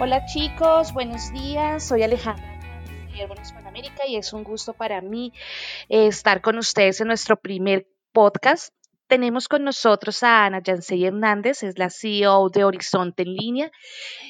Hola chicos, buenos días. Soy Alejandra de Airborne Hispanoamérica y es un gusto para mí eh, estar con ustedes en nuestro primer podcast. Tenemos con nosotros a Ana Yancey Hernández, es la CEO de Horizonte en Línea.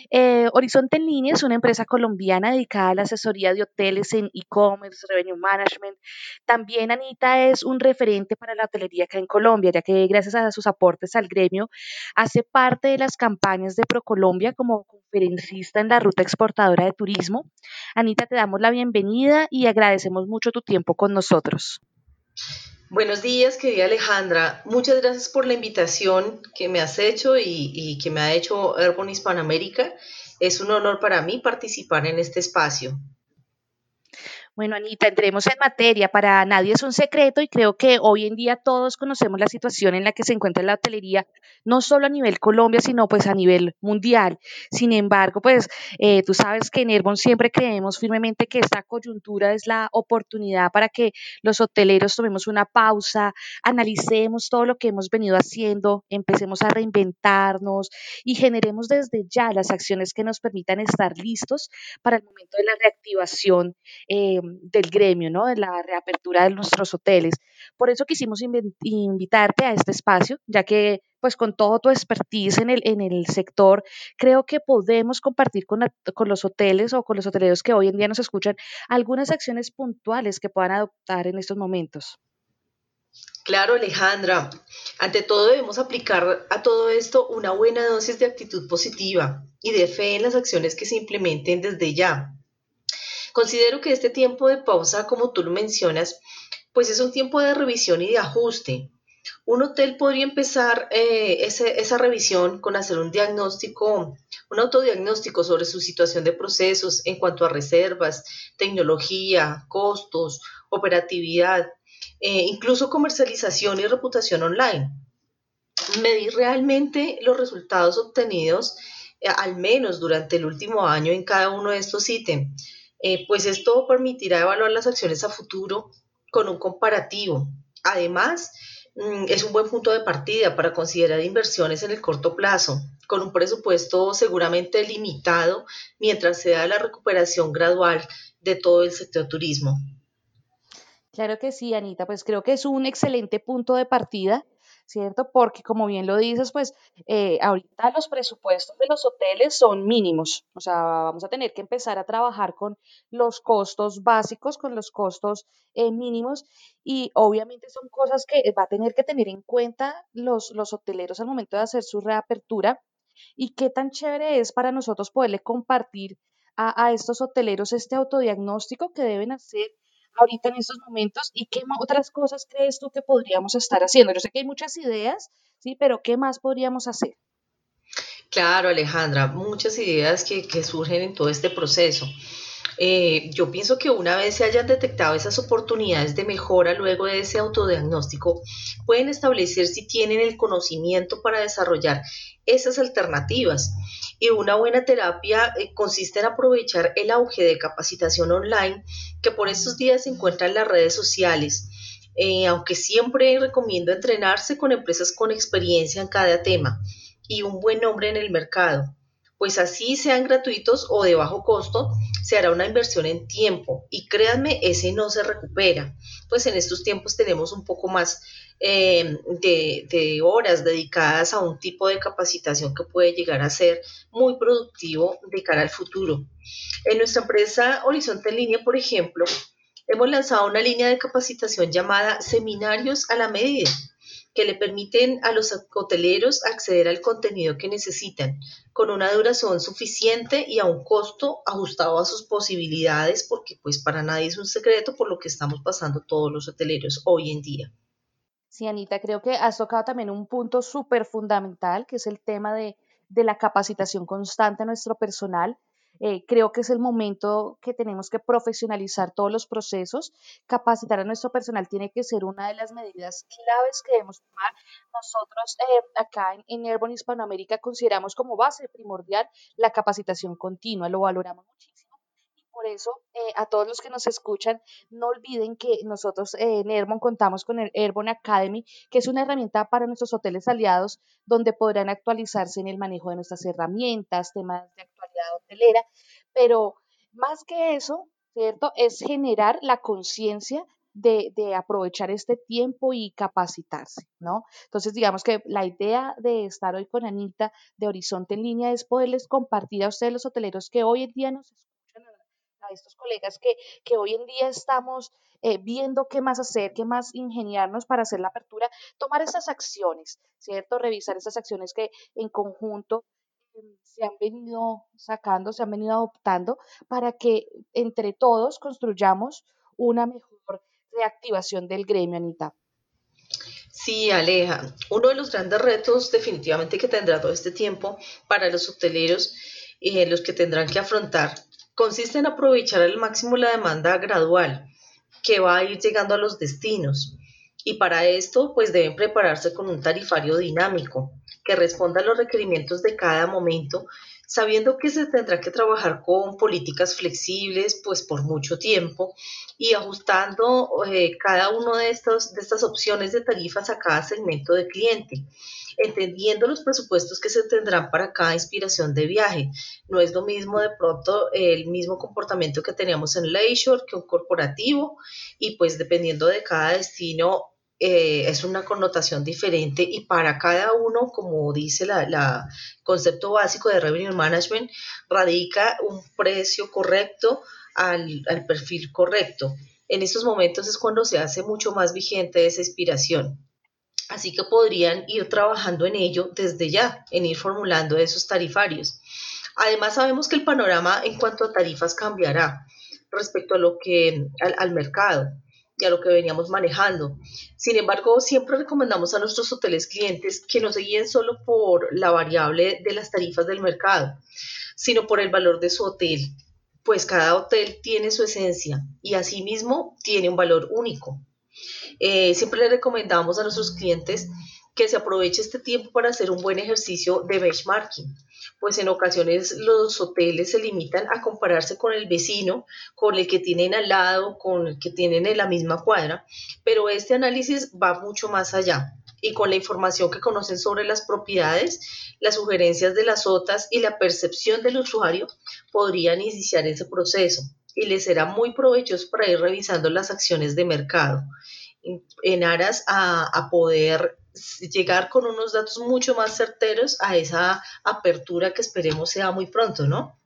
Eh, Horizonte en Línea es una empresa colombiana dedicada a la asesoría de hoteles en e-commerce, revenue management. También Anita es un referente para la hotelería acá en Colombia, ya que gracias a sus aportes al gremio hace parte de las campañas de ProColombia como conferencista en la ruta exportadora de turismo. Anita, te damos la bienvenida y agradecemos mucho tu tiempo con nosotros. Buenos días, querida Alejandra. Muchas gracias por la invitación que me has hecho y, que me ha hecho Airborne Hispanoamérica. Es un honor para mí participar en este espacio. Bueno, Anita, entremos en materia. Para nadie es un secreto y creo que hoy en día todos conocemos la situación en la que se encuentra la hotelería, no solo a nivel Colombia, sino pues a nivel mundial. Sin embargo, pues eh, tú sabes que en Airborne siempre creemos firmemente que esta coyuntura es la oportunidad para que los hoteleros tomemos una pausa, analicemos todo lo que hemos venido haciendo, empecemos a reinventarnos y generemos desde ya las acciones que nos permitan estar listos para el momento de la reactivación. Eh, del gremio, ¿no? De la reapertura de nuestros hoteles. Por eso quisimos invitarte a este espacio, ya que pues con todo tu expertise en el, en el sector, creo que podemos compartir con, con los hoteles o con los hoteleros que hoy en día nos escuchan algunas acciones puntuales que puedan adoptar en estos momentos. Claro, Alejandra. Ante todo debemos aplicar a todo esto una buena dosis de actitud positiva y de fe en las acciones que se implementen desde ya. Considero que este tiempo de pausa, como tú lo mencionas, pues es un tiempo de revisión y de ajuste. Un hotel podría empezar eh, esa revisión con hacer un diagnóstico, un autodiagnóstico sobre su situación de procesos en cuanto a reservas, tecnología, costos, operatividad, eh, incluso comercialización y reputación online. Medir realmente los resultados obtenidos, eh, al menos durante el último año, en cada uno de estos ítems eh, pues esto permitirá evaluar las acciones a futuro con un comparativo. Además, mm, es un buen punto de partida para considerar inversiones en el corto plazo, con un presupuesto seguramente limitado mientras se da la recuperación gradual de todo el sector turismo. Claro que sí, Anita, pues creo que es un excelente punto de partida ¿cierto? Porque como bien lo dices, pues eh, ahorita los presupuestos de los hoteles son mínimos, o sea, vamos a tener que empezar a trabajar con los costos básicos, con los costos eh, mínimos. Y obviamente son cosas que va a tener que tener en cuenta los, los hoteleros al momento de hacer su reapertura. Y qué tan chévere es para nosotros poderle compartir a, a estos hoteleros este autodiagnóstico que deben hacer ahorita en estos momentos y qué otras cosas crees tú que podríamos estar haciendo. Yo sé que hay muchas ideas, sí, pero ¿qué más podríamos hacer? Claro, Alejandra, muchas ideas que, surgen en todo este proceso. Eh, yo pienso que una vez se hayan detectado esas oportunidades de mejora luego de ese autodiagnóstico, pueden establecer si tienen el conocimiento para desarrollar esas alternativas. Y una buena terapia eh, consiste en aprovechar el auge de capacitación online que por estos días se encuentra en las redes sociales. Eh, aunque siempre recomiendo entrenarse con empresas con experiencia en cada tema y un buen nombre en el mercado, pues así sean gratuitos o de bajo costo, se hará una inversión en tiempo. Y créanme, ese no se recupera, pues en estos tiempos tenemos un poco más eh, de, horas dedicadas a un tipo de capacitación que puede llegar a ser muy productivo de cara al futuro. En nuestra empresa Horizonte en Línea, por ejemplo, hemos lanzado una línea de capacitación llamada Seminarios a la Medida, que le permiten a los hoteleros acceder al contenido que necesitan, con una duración suficiente y a un costo ajustado a sus posibilidades, porque pues para nadie es un secreto por lo que estamos pasando todos los hoteleros hoy en día. Sí, Anita, creo que has tocado también un punto súper fundamental, que es el tema de, la capacitación constante de nuestro personal. Eh, creo que es el momento que tenemos que profesionalizar todos los procesos. Capacitar a nuestro personal tiene que ser una de las medidas claves que debemos tomar. Nosotros eh, acá en, en Airborne Hispanoamérica consideramos como base primordial la capacitación continua, lo valoramos muchísimo por eso, eh, a todos los que nos escuchan, no olviden que nosotros eh, en Airborne contamos con el Airborne Academy, que es una herramienta para nuestros hoteles aliados, donde podrán actualizarse en el manejo de nuestras herramientas, temas de actualidad hotelera, pero más que eso, ¿cierto? Es generar la conciencia de, aprovechar este tiempo y capacitarse, ¿no? Entonces, digamos que la idea de estar hoy con Anita de Horizonte en línea es poderles compartir a ustedes los hoteleros que hoy en día nos escuchan, a, estos colegas que, que hoy en día estamos eh, viendo qué más hacer, qué más ingeniarnos para hacer la apertura, tomar esas acciones, ¿cierto? Revisar esas acciones que en conjunto se han venido sacando, se han venido adoptando para que entre todos construyamos una mejor reactivación del gremio, Anita. Sí, Aleja. Uno de los grandes retos definitivamente que tendrá todo este tiempo para los hoteleros y los que tendrán que afrontar consiste en aprovechar al máximo la demanda gradual que va a ir llegando a los destinos. Y para esto, pues deben prepararse con un tarifario dinámico que responda a los requerimientos de cada momento, sabiendo que se tendrá que trabajar con políticas flexibles, pues por mucho tiempo, y ajustando eh, cada una de, de estas opciones de tarifas a cada segmento de cliente entendiendo los presupuestos que se tendrán para cada inspiración de viaje. No es lo mismo de pronto el mismo comportamiento que teníamos en Leisure que un corporativo y pues dependiendo de cada destino eh, es una connotación diferente y para cada uno, como dice el la concepto básico de Revenue Management, radica un precio correcto al, al perfil correcto. En estos momentos es cuando se hace mucho más vigente esa inspiración. Así que podrían ir trabajando en ello desde ya, en ir formulando esos tarifarios. Además, sabemos que el panorama en cuanto a tarifas cambiará respecto a lo que al, mercado y a lo que veníamos manejando. Sin embargo, siempre recomendamos a nuestros hoteles clientes que no se guíen solo por la variable de las tarifas del mercado, sino por el valor de su hotel, pues cada hotel tiene su esencia y asimismo tiene un valor único. Eh, siempre le recomendamos a nuestros clientes que se aproveche este tiempo para hacer un buen ejercicio de benchmarking, pues en ocasiones los hoteles se limitan a compararse con el vecino, con el que tienen al lado, con el que tienen en la misma cuadra, pero este análisis va mucho más allá y con la información que conocen sobre las propiedades, las sugerencias de las OTAs y la percepción del usuario podrían iniciar ese proceso y les será muy provechoso para ir revisando las acciones de mercado en aras a, poder llegar con unos datos mucho más certeros a esa apertura que esperemos sea muy pronto, ¿no?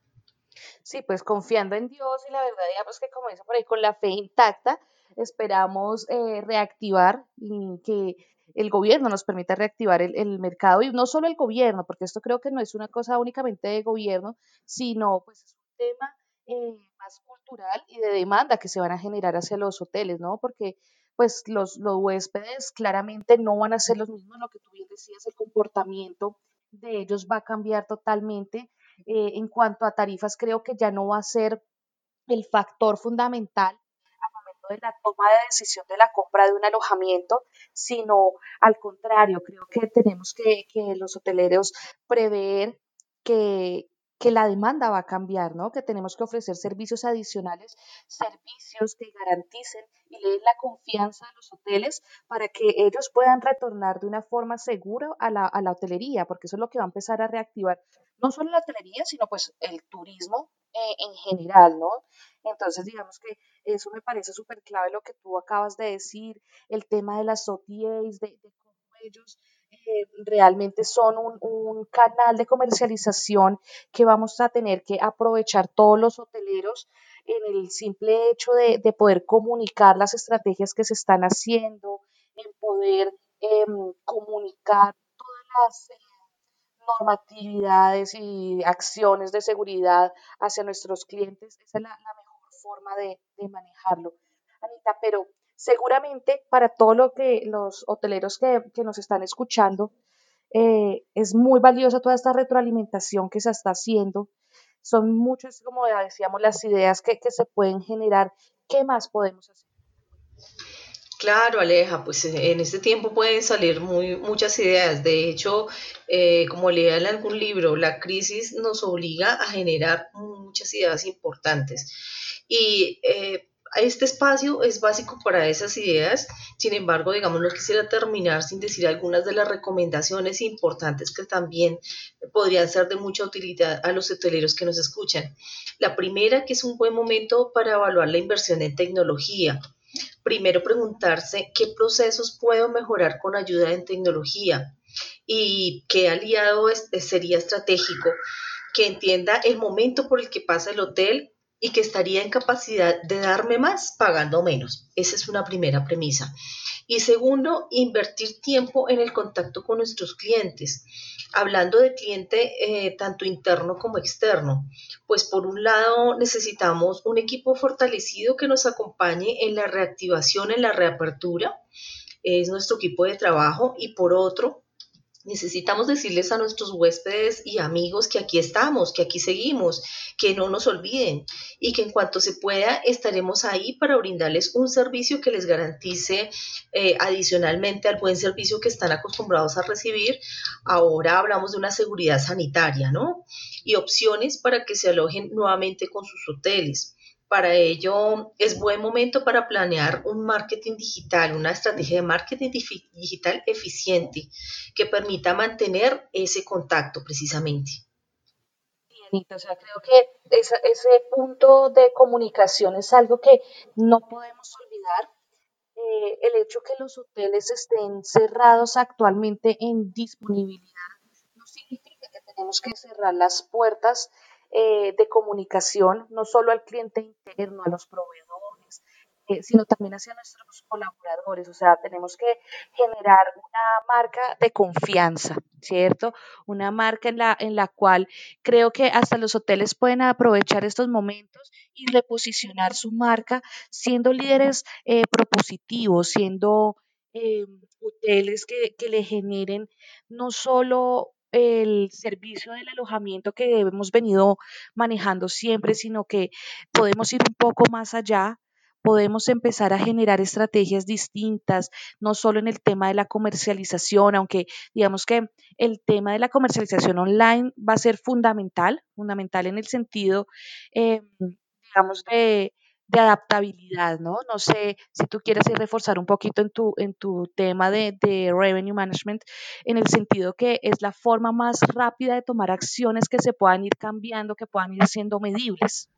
Sí, pues confiando en Dios y la verdad, digamos que como dice por ahí, con la fe intacta, esperamos eh, reactivar y que el gobierno nos permita reactivar el, mercado y no solo el gobierno, porque esto creo que no es una cosa únicamente de gobierno, sino pues es un tema eh, más cultural y de demanda que se van a generar hacia los hoteles, ¿no? Porque pues los, los huéspedes claramente no van a ser los mismos, lo que tú bien decías, el comportamiento de ellos va a cambiar totalmente. Eh, en cuanto a tarifas, creo que ya no va a ser el factor fundamental al momento de la toma de decisión de la compra de un alojamiento, sino al contrario, creo que tenemos que, que los hoteleros prever que, que la demanda va a cambiar, ¿no? Que tenemos que ofrecer servicios adicionales, servicios que garanticen y le den la confianza a los hoteles para que ellos puedan retornar de una forma segura a la, a la hotelería, porque eso es lo que va a empezar a reactivar no solo la hotelería, sino pues el turismo eh, en general, ¿no? Entonces, digamos que eso me parece súper clave lo que tú acabas de decir, el tema de las OTAs, de, de cómo ellos eh, realmente son un, canal de comercialización que vamos a tener que aprovechar todos los hoteleros en el simple hecho de, poder comunicar las estrategias que se están haciendo, en poder em, comunicar todas las eh, normatividades y acciones de seguridad hacia nuestros clientes. Esa es la, mejor forma de manejarlo. Anita, pero seguramente para todos lo que los hoteleros que, nos están escuchando, eh, es muy valiosa toda esta retroalimentación que se está haciendo. Son muchas, como decíamos, las ideas que, se pueden generar. ¿Qué más podemos hacer? Claro, Aleja, pues en este tiempo pueden salir muy, muchas ideas. De hecho, eh, como leía en algún libro, la crisis nos obliga a generar muchas ideas importantes. Y eh, este espacio es básico para esas ideas, sin embargo, digamos, no quisiera terminar sin decir algunas de las recomendaciones importantes que también podrían ser de mucha utilidad a los hoteleros que nos escuchan. La primera, que es un buen momento para evaluar la inversión en tecnología. Primero preguntarse qué procesos puedo mejorar con ayuda en tecnología y qué aliado sería estratégico que entienda el momento por el que pasa el hotel y que estaría en capacidad de darme más pagando menos. Esa es una primera premisa. Y segundo, invertir tiempo en el contacto con nuestros clientes. Hablando de cliente eh, tanto interno como externo, pues por un lado necesitamos un equipo fortalecido que nos acompañe en la reactivación, en la reapertura, es nuestro equipo de trabajo, y por otro, Necesitamos decirles a nuestros huéspedes y amigos que aquí estamos, que aquí seguimos, que no nos olviden y que en cuanto se pueda estaremos ahí para brindarles un servicio que les garantice eh, adicionalmente al buen servicio que están acostumbrados a recibir. Ahora hablamos de una seguridad sanitaria, ¿no? Y opciones para que se alojen nuevamente con sus hoteles. Para ello es buen momento para planear un marketing digital, una estrategia de marketing digital eficiente que permita mantener ese contacto precisamente. o sea, creo que ese punto de comunicación es algo que no podemos olvidar. Eh, el hecho que los hoteles estén cerrados actualmente en disponibilidad no significa que tenemos que cerrar las puertas eh, de comunicación, no solo al cliente interno, a los proveedores, eh, sino también hacia nuestros colaboradores. O sea, tenemos que generar una marca de confianza, ¿cierto? Una marca en la, en la cual creo que hasta los hoteles pueden aprovechar estos momentos y reposicionar su marca siendo líderes eh, propositivos, siendo hoteles que, que le generen no solo el servicio del alojamiento que hemos venido manejando siempre, sino que podemos ir un poco más allá, podemos empezar a generar estrategias distintas, no solo en el tema de la comercialización, aunque digamos que el tema de la comercialización online va a ser fundamental, fundamental en el sentido, eh, digamos, de de adaptabilidad, ¿no? No sé si tú quieres reforzar un poquito en tu, en tu tema de, de, revenue management, en el sentido que es la forma más rápida de tomar acciones que se puedan ir cambiando, que puedan ir siendo medibles.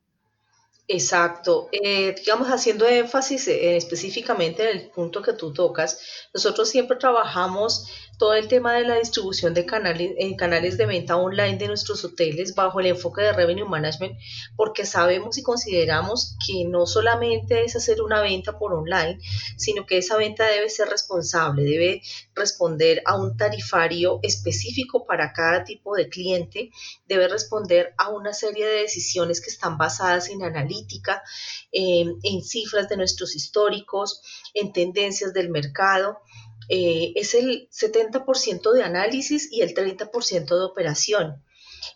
Exacto. Eh, digamos, haciendo énfasis eh, específicamente en el punto que tú tocas, nosotros siempre trabajamos todo el tema de la distribución de canales, en canales de venta online de nuestros hoteles bajo el enfoque de revenue management, porque sabemos y consideramos que no solamente es hacer una venta por online, sino que esa venta debe ser responsable, debe responder a un tarifario específico para cada tipo de cliente, debe responder a una serie de decisiones que están basadas en analítica, en cifras de nuestros históricos, en tendencias del mercado eh, es el 70% de análisis y el 30% de operación.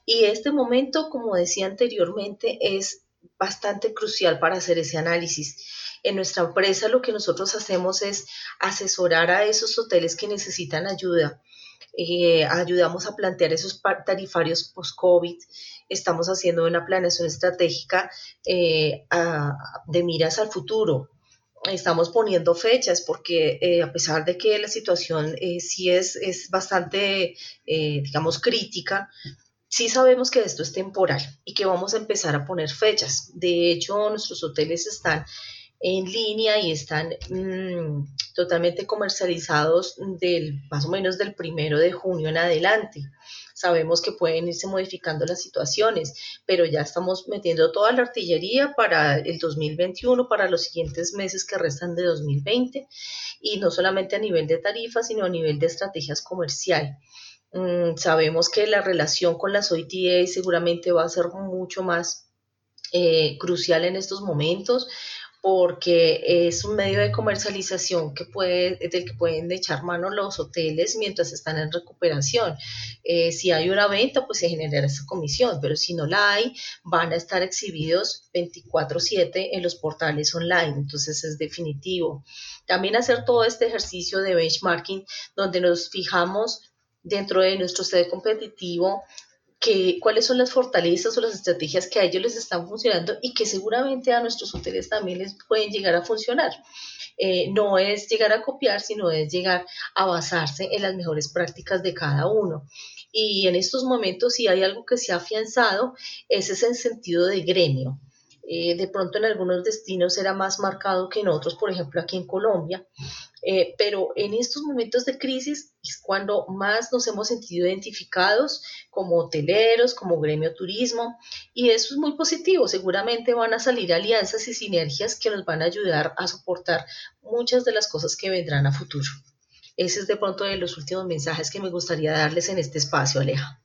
Y este momento, como decía anteriormente, es bastante crucial para hacer ese análisis. En nuestra empresa lo que nosotros hacemos es asesorar a esos hoteles que necesitan ayuda. Eh, ayudamos a plantear esos tarifarios post-COVID. Estamos haciendo una planeación estratégica eh, de miras al futuro estamos poniendo fechas porque eh, a pesar de que la situación eh, sí es, es bastante, eh, digamos, crítica, sí sabemos que esto es temporal y que vamos a empezar a poner fechas. De hecho, nuestros hoteles están en línea y están mm, totalmente comercializados del más o menos del primero de junio en adelante. Sabemos que pueden irse modificando las situaciones, pero ya estamos metiendo toda la artillería para el 2021, para los siguientes meses que restan de 2020, y no solamente a nivel de tarifas, sino a nivel de estrategias comercial. Mm, sabemos que la relación con las OITA seguramente va a ser mucho más eh, crucial en estos momentos porque es un medio de comercialización que puede, del que pueden echar mano los hoteles mientras están en recuperación. Eh, si hay una venta, pues se genera esa comisión, pero si no la hay, van a estar exhibidos 24/7 en los portales online, entonces es definitivo. También hacer todo este ejercicio de benchmarking donde nos fijamos dentro de nuestro sede competitivo que, cuáles son las fortalezas o las estrategias que a ellos les están funcionando y que seguramente a nuestros hoteles también les pueden llegar a funcionar. Eh, no es llegar a copiar, sino es llegar a basarse en las mejores prácticas de cada uno. Y en estos momentos, si hay algo que se ha afianzado, es ese sentido de gremio. Eh, de pronto en algunos destinos era más marcado que en otros, por ejemplo aquí en Colombia, eh, pero en estos momentos de crisis es cuando más nos hemos sentido identificados como hoteleros, como gremio turismo, y eso es muy positivo. Seguramente van a salir alianzas y sinergias que nos van a ayudar a soportar muchas de las cosas que vendrán a futuro. Ese es de pronto de los últimos mensajes que me gustaría darles en este espacio, Aleja.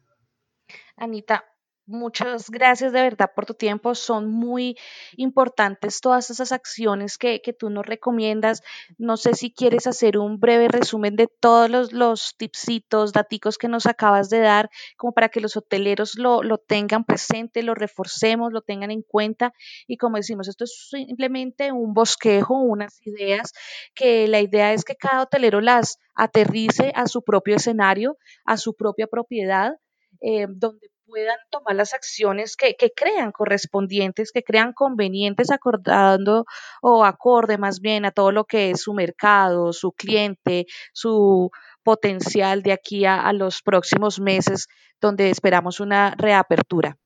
Anita, Muchas gracias de verdad por tu tiempo. Son muy importantes todas esas acciones que, que, tú nos recomiendas. No sé si quieres hacer un breve resumen de todos los, los tipsitos, daticos que nos acabas de dar, como para que los hoteleros lo, lo tengan presente, lo reforcemos, lo tengan en cuenta. Y como decimos, esto es simplemente un bosquejo, unas ideas, que la idea es que cada hotelero las aterrice a su propio escenario, a su propia propiedad, eh, donde puedan tomar las acciones que, crean correspondientes, que crean convenientes, acordando o acorde más bien a todo lo que es su mercado, su cliente, su potencial de aquí a, los próximos meses, donde esperamos una reapertura.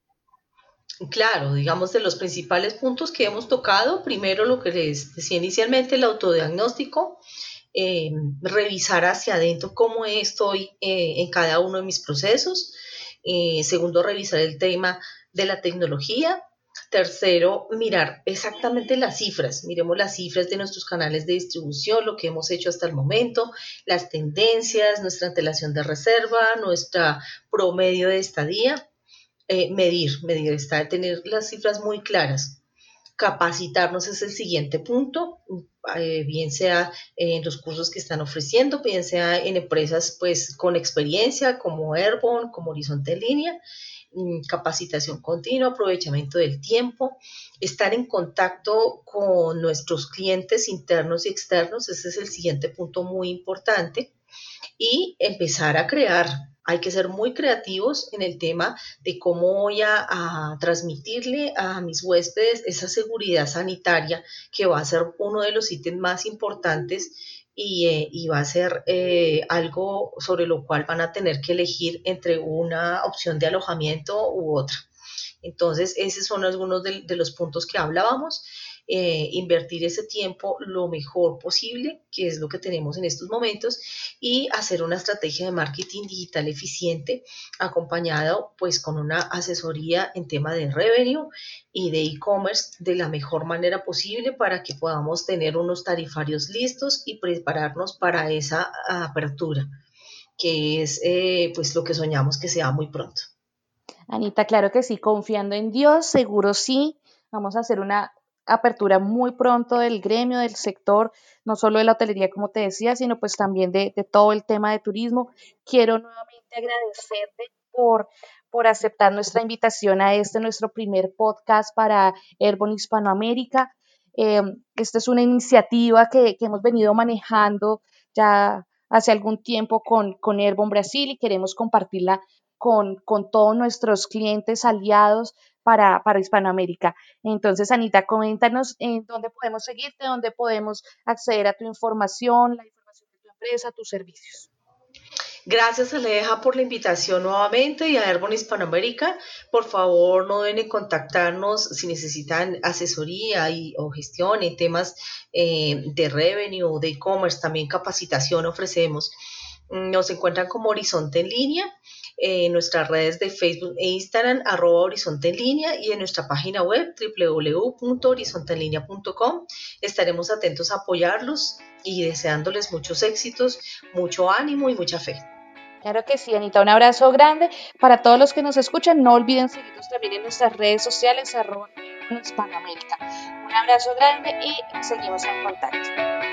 Claro, digamos de los principales puntos que hemos tocado, primero lo que les decía inicialmente, el autodiagnóstico, eh, revisar hacia adentro cómo estoy eh, en cada uno de mis procesos, eh, segundo, revisar el tema de la tecnología. Tercero, mirar exactamente las cifras. Miremos las cifras de nuestros canales de distribución, lo que hemos hecho hasta el momento, las tendencias, nuestra antelación de reserva, nuestra promedio de estadía. Eh, medir, medir, está, tener las cifras muy claras. Capacitarnos es el siguiente punto, eh, bien sea en los cursos que están ofreciendo, bien sea en empresas pues con experiencia como Airborne, como Horizonte Línea, mm, capacitación continua, aprovechamiento del tiempo, estar en contacto con nuestros clientes internos y externos, ese es el siguiente punto muy importante, y empezar a crear hay que ser muy creativos en el tema de cómo voy a, transmitirle a mis huéspedes esa seguridad sanitaria que va a ser uno de los ítems más importantes y, eh, va a ser eh, algo sobre lo cual van a tener que elegir entre una opción de alojamiento u otra. Entonces, esos son algunos de los puntos que hablábamos. Eh, invertir ese tiempo lo mejor posible, que es lo que tenemos en estos momentos, y hacer una estrategia de marketing digital eficiente acompañado pues con una asesoría en tema de revenue y de e-commerce de la mejor manera posible para que podamos tener unos tarifarios listos y prepararnos para esa apertura, que es eh, pues lo que soñamos que sea muy pronto. Anita, claro que sí, confiando en Dios, seguro sí. Vamos a hacer una apertura muy pronto del gremio, del sector, no solo de la hotelería, como te decía, sino pues también de, todo el tema de turismo. Quiero nuevamente agradecerte por, por aceptar nuestra invitación a este, nuestro primer podcast para Airborne Hispanoamérica. Eh, esta es una iniciativa que, hemos venido manejando ya hace algún tiempo con, con Airborne Brasil y queremos compartirla con, con todos nuestros clientes aliados para, para Hispanoamérica. Entonces, Anita, coméntanos en dónde podemos seguirte, dónde podemos acceder a tu información, la información de tu empresa, tus servicios. Gracias Aleja por la invitación nuevamente y a Airborne Hispanoamérica. Por favor, no deben contactarnos si necesitan asesoría y, o gestión en temas eh, de revenue, de e-commerce, también capacitación ofrecemos. Nos encuentran como Horizonte en línea en nuestras redes de Facebook e Instagram, arroba Horizonte en línea y en nuestra página web www.horizontenlinea.com. Estaremos atentos a apoyarlos y deseándoles muchos éxitos, mucho ánimo y mucha fe. Claro que sí, Anita. Un abrazo grande para todos los que nos escuchan. No olviden seguirnos también en nuestras redes sociales, arroba Hispanoamérica. Un abrazo grande y seguimos en contacto.